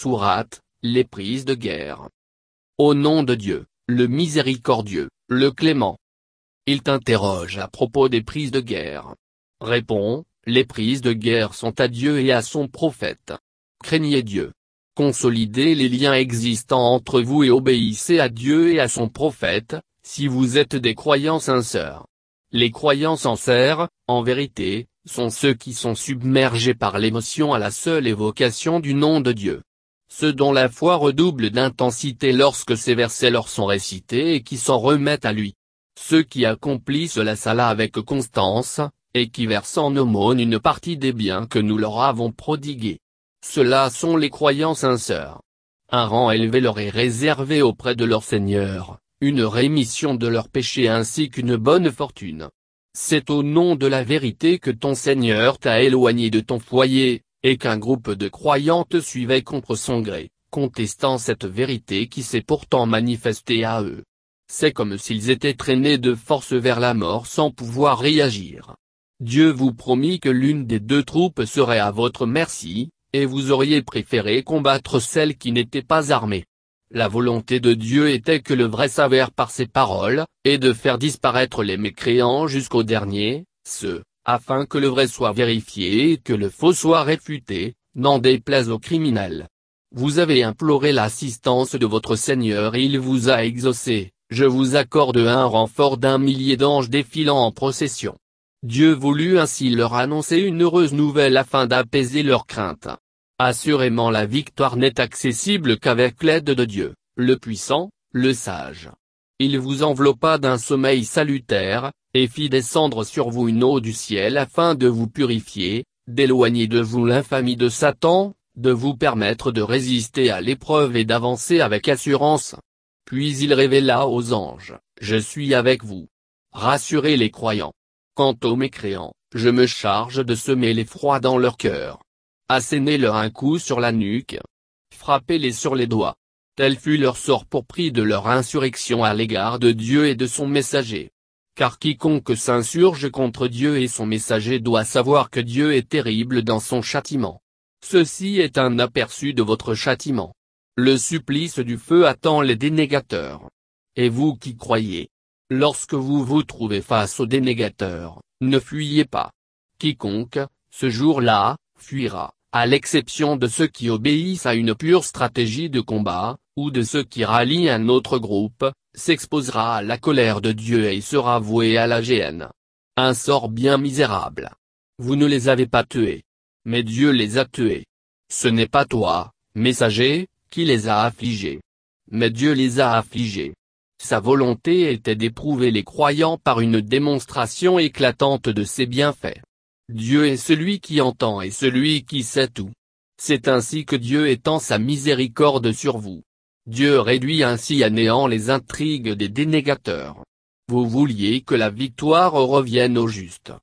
Sourate, les prises de guerre. Au nom de Dieu, le miséricordieux, le clément. Il t'interroge à propos des prises de guerre. Réponds, les prises de guerre sont à Dieu et à son prophète. Craignez Dieu. Consolidez les liens existants entre vous et obéissez à Dieu et à son prophète, si vous êtes des croyants sincères. Les croyants sincères, en vérité, sont ceux qui sont submergés par l'émotion à la seule évocation du nom de Dieu. Ceux dont la foi redouble d'intensité lorsque ces versets leur sont récités et qui s'en remettent à lui. Ceux qui accomplissent la sala avec constance, et qui versent en aumône une partie des biens que nous leur avons prodigués. Ceux-là sont les croyants sincères. Un rang élevé leur est réservé auprès de leur Seigneur, une rémission de leurs péchés ainsi qu'une bonne fortune. C'est au nom de la vérité que ton Seigneur t'a éloigné de ton foyer, et qu'un groupe de croyants te suivait contre son gré, contestant cette vérité qui s'est pourtant manifestée à eux. C'est comme s'ils étaient traînés de force vers la mort sans pouvoir réagir. Dieu vous promit que l'une des deux troupes serait à votre merci, et vous auriez préféré combattre celle qui n'était pas armée. La volonté de Dieu était que le vrai s'avère par ses paroles, et de faire disparaître les mécréants jusqu'au dernier, ce, afin que le vrai soit vérifié et que le faux soit réfuté, n'en déplaise aux criminels. Vous avez imploré l'assistance de votre Seigneur et il vous a exaucé, je vous accorde un renfort d'un millier d'anges défilant en procession. Dieu voulut ainsi leur annoncer une heureuse nouvelle afin d'apaiser leurs craintes. Assurément la victoire n'est accessible qu'avec l'aide de Dieu, le puissant, le sage. Il vous enveloppa d'un sommeil salutaire, et fit descendre sur vous une eau du ciel afin de vous purifier, d'éloigner de vous l'infamie de Satan, de vous permettre de résister à l'épreuve et d'avancer avec assurance. Puis il révéla aux anges, Je suis avec vous. Rassurez les croyants. Quant aux mécréants, je me charge de semer l'effroi dans leur cœur assénez-leur un coup sur la nuque, frappez-les sur les doigts. Tel fut leur sort pour prix de leur insurrection à l'égard de Dieu et de son messager. Car quiconque s'insurge contre Dieu et son messager doit savoir que Dieu est terrible dans son châtiment. Ceci est un aperçu de votre châtiment. Le supplice du feu attend les dénégateurs. Et vous qui croyez, lorsque vous vous trouvez face aux dénégateurs, ne fuyez pas. Quiconque, ce jour-là, fuira à l'exception de ceux qui obéissent à une pure stratégie de combat, ou de ceux qui rallient un autre groupe, s'exposera à la colère de Dieu et sera voué à la géhenne. Un sort bien misérable. Vous ne les avez pas tués. Mais Dieu les a tués. Ce n'est pas toi, messager, qui les a affligés. Mais Dieu les a affligés. Sa volonté était d'éprouver les croyants par une démonstration éclatante de ses bienfaits. Dieu est celui qui entend et celui qui sait tout. C'est ainsi que Dieu étend sa miséricorde sur vous. Dieu réduit ainsi à néant les intrigues des dénégateurs. Vous vouliez que la victoire revienne au juste.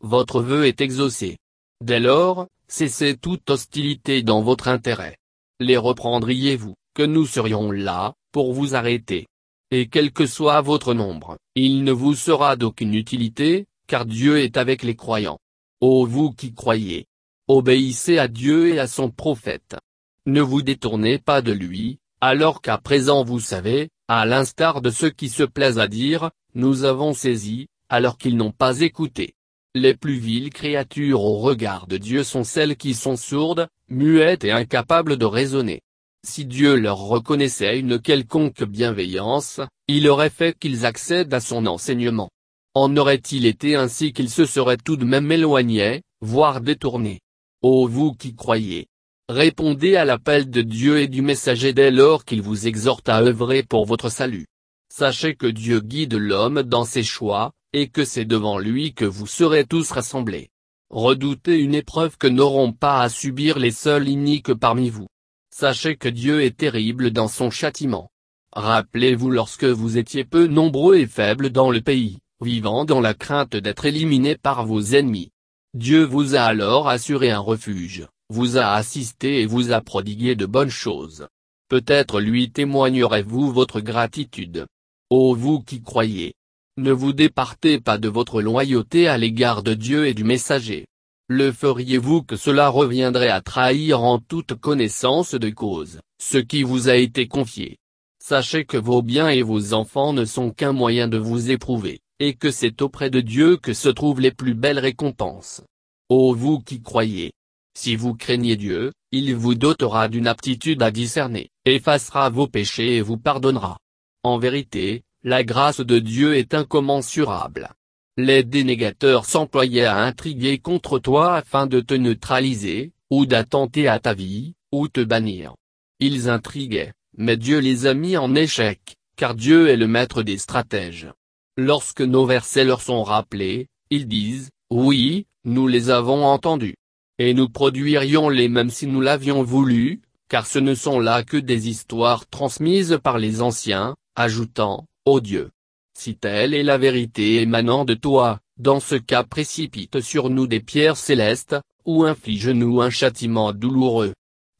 Votre vœu est exaucé. Dès lors, cessez toute hostilité dans votre intérêt. Les reprendriez-vous, que nous serions là, pour vous arrêter. Et quel que soit votre nombre, il ne vous sera d'aucune utilité, car Dieu est avec les croyants. Ô vous qui croyez, obéissez à Dieu et à son prophète. Ne vous détournez pas de lui, alors qu'à présent vous savez, à l'instar de ceux qui se plaisent à dire, nous avons saisi, alors qu'ils n'ont pas écouté. Les plus viles créatures au regard de Dieu sont celles qui sont sourdes, muettes et incapables de raisonner. Si Dieu leur reconnaissait une quelconque bienveillance, il aurait fait qu'ils accèdent à son enseignement. En aurait-il été ainsi qu'il se serait tout de même éloigné, voire détourné Ô vous qui croyez Répondez à l'appel de Dieu et du messager dès lors qu'il vous exhorte à œuvrer pour votre salut. Sachez que Dieu guide l'homme dans ses choix, et que c'est devant lui que vous serez tous rassemblés. Redoutez une épreuve que n'auront pas à subir les seuls iniques parmi vous. Sachez que Dieu est terrible dans son châtiment. Rappelez-vous lorsque vous étiez peu nombreux et faibles dans le pays vivant dans la crainte d'être éliminé par vos ennemis. Dieu vous a alors assuré un refuge, vous a assisté et vous a prodigué de bonnes choses. Peut-être lui témoignerez-vous votre gratitude. Ô vous qui croyez Ne vous départez pas de votre loyauté à l'égard de Dieu et du messager. Le feriez-vous que cela reviendrait à trahir en toute connaissance de cause, ce qui vous a été confié? Sachez que vos biens et vos enfants ne sont qu'un moyen de vous éprouver, et que c'est auprès de Dieu que se trouvent les plus belles récompenses. Ô vous qui croyez Si vous craignez Dieu, il vous dotera d'une aptitude à discerner, effacera vos péchés et vous pardonnera. En vérité, la grâce de Dieu est incommensurable. Les dénégateurs s'employaient à intriguer contre toi afin de te neutraliser, ou d'attenter à ta vie, ou te bannir. Ils intriguaient, mais Dieu les a mis en échec, car Dieu est le maître des stratèges. Lorsque nos versets leur sont rappelés, ils disent, oui, nous les avons entendus. Et nous produirions les mêmes si nous l'avions voulu, car ce ne sont là que des histoires transmises par les anciens, ajoutant, ô Dieu. Si telle est la vérité émanant de toi, dans ce cas précipite sur nous des pierres célestes, ou inflige-nous un châtiment douloureux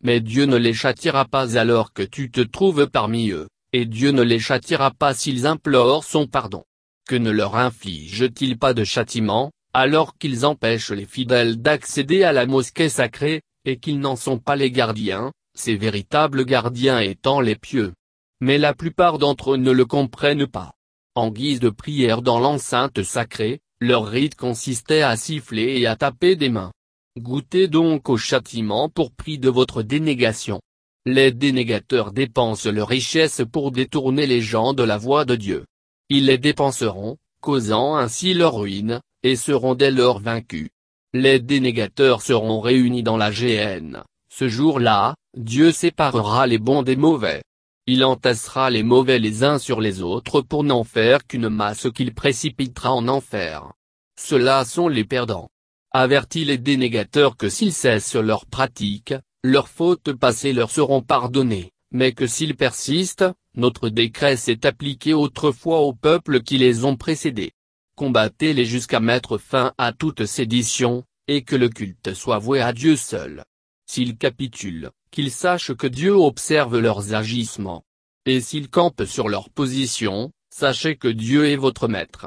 mais Dieu ne les châtiera pas alors que tu te trouves parmi eux, et Dieu ne les châtiera pas s'ils implorent son pardon. Que ne leur inflige-t-il pas de châtiment, alors qu'ils empêchent les fidèles d'accéder à la mosquée sacrée, et qu'ils n'en sont pas les gardiens, ces véritables gardiens étant les pieux. Mais la plupart d'entre eux ne le comprennent pas. En guise de prière dans l'enceinte sacrée, leur rite consistait à siffler et à taper des mains. Goûtez donc au châtiment pour prix de votre dénégation. Les dénégateurs dépensent leurs richesses pour détourner les gens de la voie de Dieu. Ils les dépenseront, causant ainsi leur ruine, et seront dès lors vaincus. Les dénégateurs seront réunis dans la géhenne. Ce jour-là, Dieu séparera les bons des mauvais. Il entassera les mauvais les uns sur les autres pour n'en faire qu'une masse qu'il précipitera en enfer. Ceux-là sont les perdants avertit les dénégateurs que s'ils cessent leur pratique, leurs fautes passées leur seront pardonnées, mais que s'ils persistent, notre décret s'est appliqué autrefois aux peuples qui les ont précédés. Combattez-les jusqu'à mettre fin à toute sédition, et que le culte soit voué à Dieu seul. S'ils capitulent, qu'ils sachent que Dieu observe leurs agissements. Et s'ils campent sur leur position, sachez que Dieu est votre maître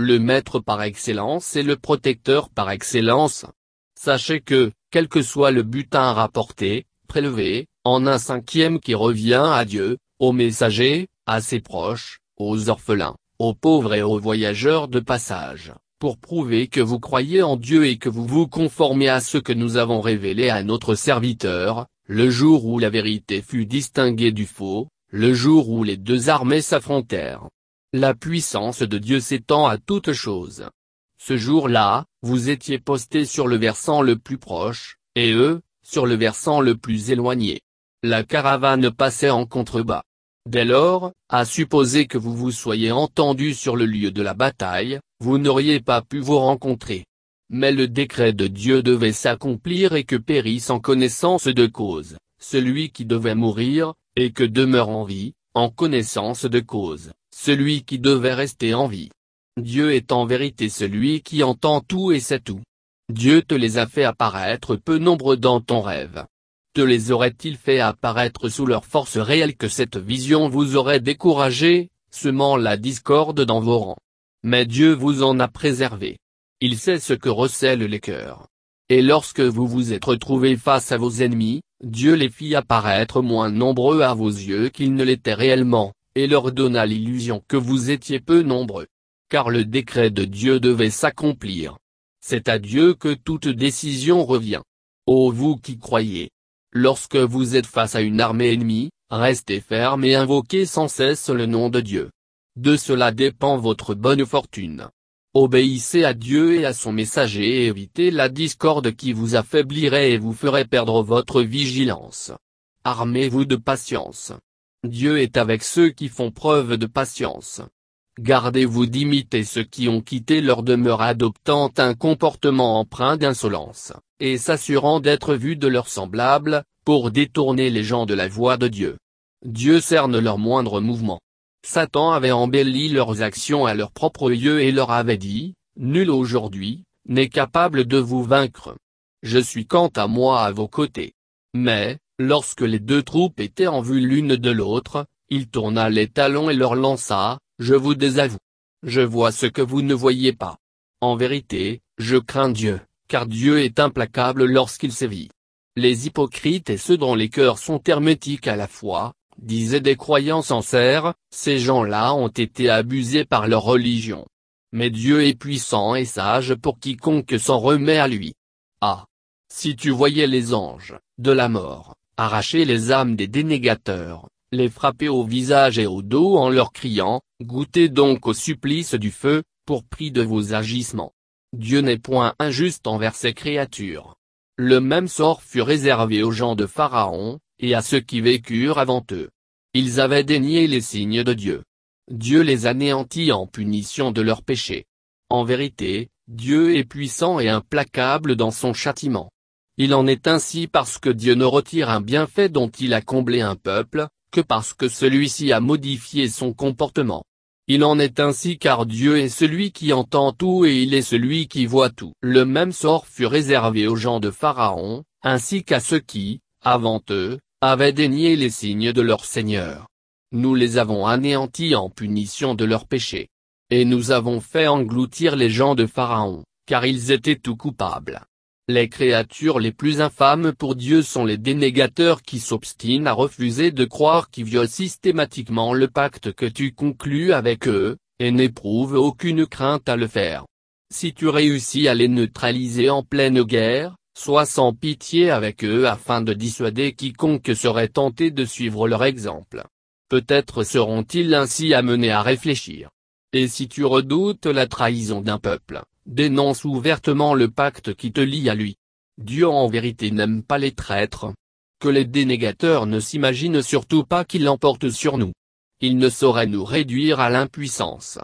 le maître par excellence et le protecteur par excellence. Sachez que, quel que soit le butin rapporté, prélevé, en un cinquième qui revient à Dieu, aux messagers, à ses proches, aux orphelins, aux pauvres et aux voyageurs de passage, pour prouver que vous croyez en Dieu et que vous vous conformez à ce que nous avons révélé à notre serviteur, le jour où la vérité fut distinguée du faux, le jour où les deux armées s'affrontèrent. La puissance de Dieu s'étend à toutes choses. Ce jour-là, vous étiez postés sur le versant le plus proche, et eux, sur le versant le plus éloigné. La caravane passait en contrebas. Dès lors, à supposer que vous vous soyez entendus sur le lieu de la bataille, vous n'auriez pas pu vous rencontrer. Mais le décret de Dieu devait s'accomplir et que périsse en connaissance de cause, celui qui devait mourir, et que demeure en vie, en connaissance de cause celui qui devait rester en vie. Dieu est en vérité celui qui entend tout et sait tout. Dieu te les a fait apparaître peu nombreux dans ton rêve. Te les aurait-il fait apparaître sous leur force réelle que cette vision vous aurait découragé, semant la discorde dans vos rangs. Mais Dieu vous en a préservé. Il sait ce que recèlent les cœurs. Et lorsque vous vous êtes retrouvés face à vos ennemis, Dieu les fit apparaître moins nombreux à vos yeux qu'ils ne l'étaient réellement, et leur donna l'illusion que vous étiez peu nombreux. Car le décret de Dieu devait s'accomplir. C'est à Dieu que toute décision revient. Ô vous qui croyez. Lorsque vous êtes face à une armée ennemie, restez ferme et invoquez sans cesse le nom de Dieu. De cela dépend votre bonne fortune. Obéissez à Dieu et à son messager et évitez la discorde qui vous affaiblirait et vous ferait perdre votre vigilance. Armez-vous de patience. Dieu est avec ceux qui font preuve de patience. Gardez-vous d'imiter ceux qui ont quitté leur demeure adoptant un comportement empreint d'insolence, et s'assurant d'être vus de leurs semblables, pour détourner les gens de la voie de Dieu. Dieu cerne leurs moindres mouvements. Satan avait embelli leurs actions à leur propre yeux et leur avait dit, Nul aujourd'hui, n'est capable de vous vaincre. Je suis quant à moi à vos côtés. Mais, Lorsque les deux troupes étaient en vue l'une de l'autre, il tourna les talons et leur lança, Je vous désavoue. Je vois ce que vous ne voyez pas. En vérité, je crains Dieu, car Dieu est implacable lorsqu'il sévit. Les hypocrites et ceux dont les cœurs sont hermétiques à la foi, disaient des croyants sincères, ces gens-là ont été abusés par leur religion. Mais Dieu est puissant et sage pour quiconque s'en remet à lui. Ah Si tu voyais les anges, de la mort, arracher les âmes des dénégateurs, les frapper au visage et au dos en leur criant, goûtez donc au supplice du feu, pour prix de vos agissements. Dieu n'est point injuste envers ses créatures. Le même sort fut réservé aux gens de Pharaon, et à ceux qui vécurent avant eux. Ils avaient dénié les signes de Dieu. Dieu les anéantit en punition de leurs péchés. En vérité, Dieu est puissant et implacable dans son châtiment. Il en est ainsi parce que Dieu ne retire un bienfait dont il a comblé un peuple, que parce que celui-ci a modifié son comportement. Il en est ainsi car Dieu est celui qui entend tout et il est celui qui voit tout. Le même sort fut réservé aux gens de Pharaon, ainsi qu'à ceux qui, avant eux, avaient dénié les signes de leur Seigneur. Nous les avons anéantis en punition de leurs péchés. Et nous avons fait engloutir les gens de Pharaon, car ils étaient tout coupables. Les créatures les plus infâmes pour Dieu sont les dénégateurs qui s'obstinent à refuser de croire qui violent systématiquement le pacte que tu conclus avec eux, et n'éprouvent aucune crainte à le faire. Si tu réussis à les neutraliser en pleine guerre, sois sans pitié avec eux afin de dissuader quiconque serait tenté de suivre leur exemple. Peut-être seront-ils ainsi amenés à réfléchir. Et si tu redoutes la trahison d'un peuple, dénonce ouvertement le pacte qui te lie à lui. Dieu en vérité n'aime pas les traîtres. Que les dénégateurs ne s'imaginent surtout pas qu'il l'emporte sur nous. Il ne saurait nous réduire à l'impuissance.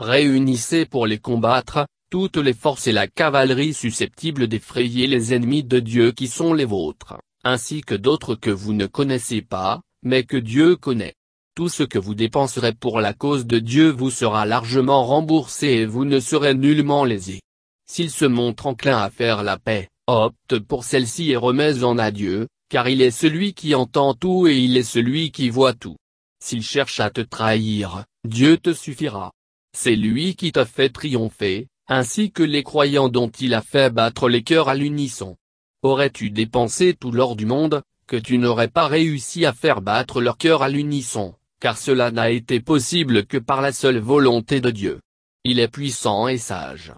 Réunissez pour les combattre, toutes les forces et la cavalerie susceptibles d'effrayer les ennemis de Dieu qui sont les vôtres, ainsi que d'autres que vous ne connaissez pas, mais que Dieu connaît. Tout ce que vous dépenserez pour la cause de Dieu vous sera largement remboursé et vous ne serez nullement lésé. S'il se montre enclin à faire la paix, opte pour celle-ci et remets-en à Dieu, car il est celui qui entend tout et il est celui qui voit tout. S'il cherche à te trahir, Dieu te suffira. C'est lui qui t'a fait triompher, ainsi que les croyants dont il a fait battre les cœurs à l'unisson. Aurais-tu dépensé tout l'or du monde, que tu n'aurais pas réussi à faire battre leur cœur à l'unisson? Car cela n'a été possible que par la seule volonté de Dieu. Il est puissant et sage.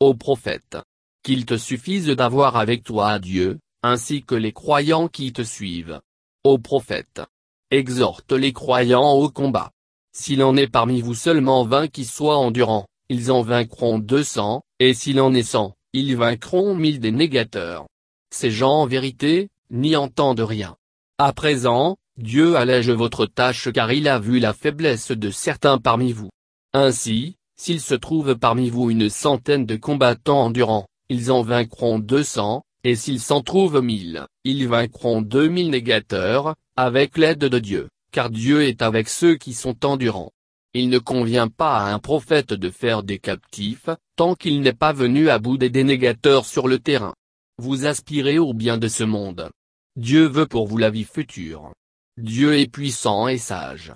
Ô prophète, qu'il te suffise d'avoir avec toi Dieu, ainsi que les croyants qui te suivent. Ô prophète, exhorte les croyants au combat. S'il en est parmi vous seulement vingt qui soient endurants, ils en vaincront deux cents, et s'il en est cent, ils vaincront mille des négateurs. Ces gens en vérité, n'y entendent rien. À présent, Dieu allège votre tâche car il a vu la faiblesse de certains parmi vous. Ainsi, s'il se trouve parmi vous une centaine de combattants endurants, ils en vaincront deux cents, et s'il s'en trouve mille, ils vaincront deux mille négateurs, avec l'aide de Dieu, car Dieu est avec ceux qui sont endurants. Il ne convient pas à un prophète de faire des captifs, tant qu'il n'est pas venu à bout des dénégateurs sur le terrain. Vous aspirez au bien de ce monde. Dieu veut pour vous la vie future. Dieu est puissant et sage.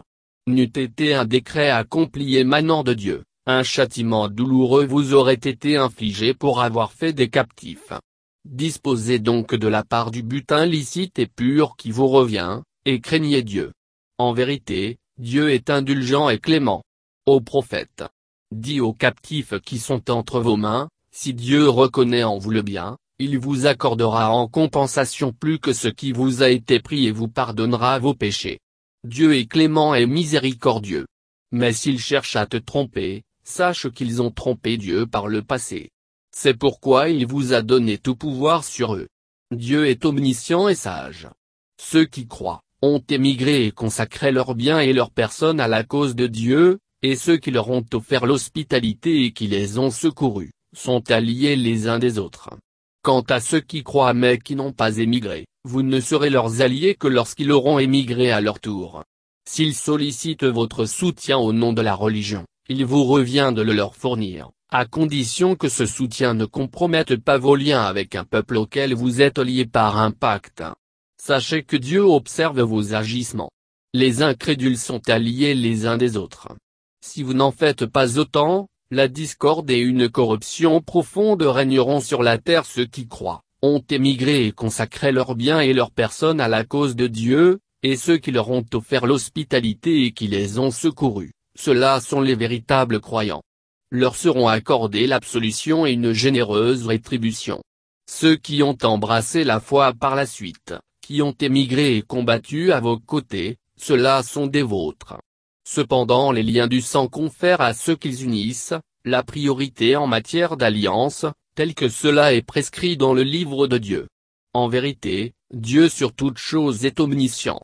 N'eût été un décret accompli émanant de Dieu, un châtiment douloureux vous aurait été infligé pour avoir fait des captifs. Disposez donc de la part du butin licite et pur qui vous revient, et craignez Dieu. En vérité, Dieu est indulgent et clément. Ô prophète, dis aux captifs qui sont entre vos mains, si Dieu reconnaît en vous le bien, il vous accordera en compensation plus que ce qui vous a été pris et vous pardonnera vos péchés. Dieu est clément et miséricordieux. Mais s'ils cherchent à te tromper, sache qu'ils ont trompé Dieu par le passé. C'est pourquoi il vous a donné tout pouvoir sur eux. Dieu est omniscient et sage. Ceux qui croient, ont émigré et consacré leurs biens et leurs personnes à la cause de Dieu, et ceux qui leur ont offert l'hospitalité et qui les ont secourus, sont alliés les uns des autres. Quant à ceux qui croient mais qui n'ont pas émigré, vous ne serez leurs alliés que lorsqu'ils auront émigré à leur tour. S'ils sollicitent votre soutien au nom de la religion, il vous revient de le leur fournir, à condition que ce soutien ne compromette pas vos liens avec un peuple auquel vous êtes liés par un pacte. Sachez que Dieu observe vos agissements. Les incrédules sont alliés les uns des autres. Si vous n'en faites pas autant, la discorde et une corruption profonde régneront sur la terre ceux qui croient, ont émigré et consacré leurs biens et leurs personnes à la cause de Dieu, et ceux qui leur ont offert l'hospitalité et qui les ont secourus, ceux-là sont les véritables croyants. Leur seront accordées l'absolution et une généreuse rétribution. Ceux qui ont embrassé la foi par la suite, qui ont émigré et combattu à vos côtés, ceux-là sont des vôtres. Cependant les liens du sang confèrent à ceux qu'ils unissent, la priorité en matière d'alliance, tel que cela est prescrit dans le livre de Dieu. En vérité, Dieu sur toute chose est omniscient.